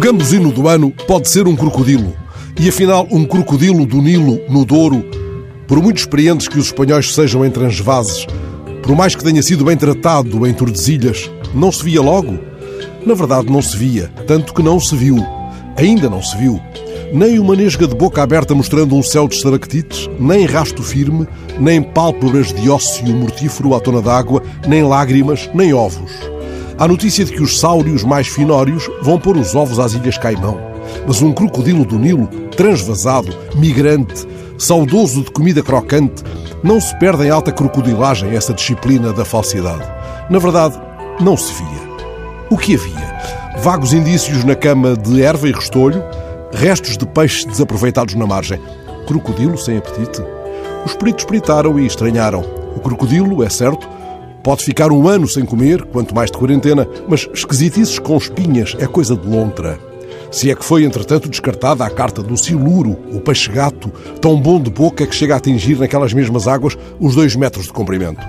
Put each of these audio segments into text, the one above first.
gambuzino do ano pode ser um crocodilo. E afinal, um crocodilo do Nilo, no Douro, por muito experientes que os espanhóis sejam em transvases, por mais que tenha sido bem tratado em Tordesilhas, não se via logo? Na verdade, não se via, tanto que não se viu. Ainda não se viu. Nem uma nesga de boca aberta mostrando um céu de estalactites, nem rasto firme, nem pálpebras de ósseo mortífero à tona d'água, nem lágrimas, nem ovos. Há notícia de que os sáureos mais finórios vão pôr os ovos às Ilhas Caimão. Mas um crocodilo do Nilo, transvasado, migrante, saudoso de comida crocante, não se perde em alta crocodilagem essa disciplina da falsidade. Na verdade, não se via. O que havia? Vagos indícios na cama de erva e restolho, restos de peixes desaproveitados na margem. Crocodilo sem apetite? Os peritos peritaram e estranharam. O crocodilo, é certo, pode ficar um ano sem comer, quanto mais de quarentena, mas esquisitices com espinhas é coisa de lontra. Se é que foi, entretanto, descartada a carta do siluro, o peixe-gato, tão bom de boca que chega a atingir naquelas mesmas águas os dois metros de comprimento.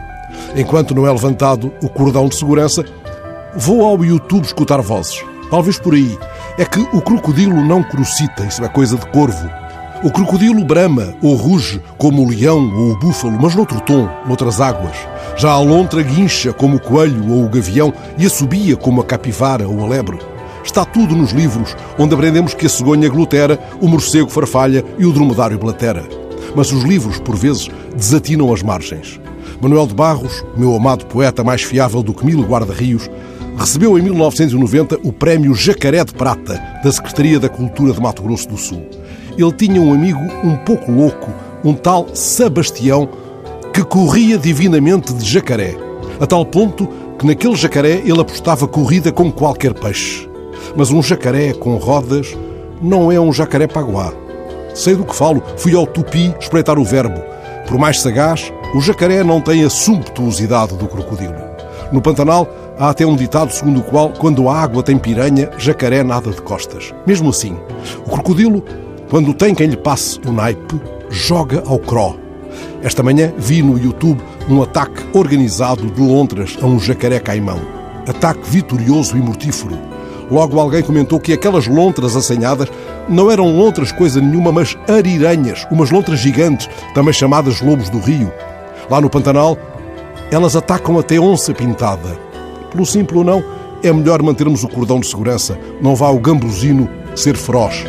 Enquanto não é levantado o cordão de segurança, vou ao YouTube escutar vozes. Talvez por aí. É que o crocodilo não crocita, isso é coisa de corvo. O crocodilo brama ou ruge como o leão ou o búfalo, mas noutro tom, noutras águas. Já a lontra guincha como o coelho ou o gavião e assobia como a capivara ou a lebre. Está tudo nos livros, onde aprendemos que a cegonha glutera, o morcego farfalha e o dromedário blatera. Mas os livros, por vezes, desatinam as margens. Manuel de Barros, meu amado poeta mais fiável do que mil guarda-rios, recebeu em 1990 o Prémio Jacaré de Prata da Secretaria da Cultura de Mato Grosso do Sul. Ele tinha um amigo um pouco louco, um tal Sebastião, que corria divinamente de jacaré, a tal ponto que naquele jacaré ele apostava corrida com qualquer peixe. Mas um jacaré com rodas não é um jacaré paguá. Sei do que falo, fui ao tupi espreitar o verbo. Por mais sagaz, o jacaré não tem a sumptuosidade do crocodilo. No Pantanal, há até um ditado segundo o qual, quando a água tem piranha, jacaré nada de costas. Mesmo assim, o crocodilo, quando tem quem lhe passe o naipe, joga ao cro. Esta manhã vi no YouTube um ataque organizado de lontras a um jacaré caimão. Ataque vitorioso e mortífero. Logo alguém comentou que aquelas lontras assanhadas não eram lontras coisa nenhuma, mas ariranhas, umas lontras gigantes, também chamadas lobos do rio. Lá no Pantanal, elas atacam até onça pintada. Pelo simples ou não, é melhor mantermos o cordão de segurança. Não vá o gambuzino ser feroz.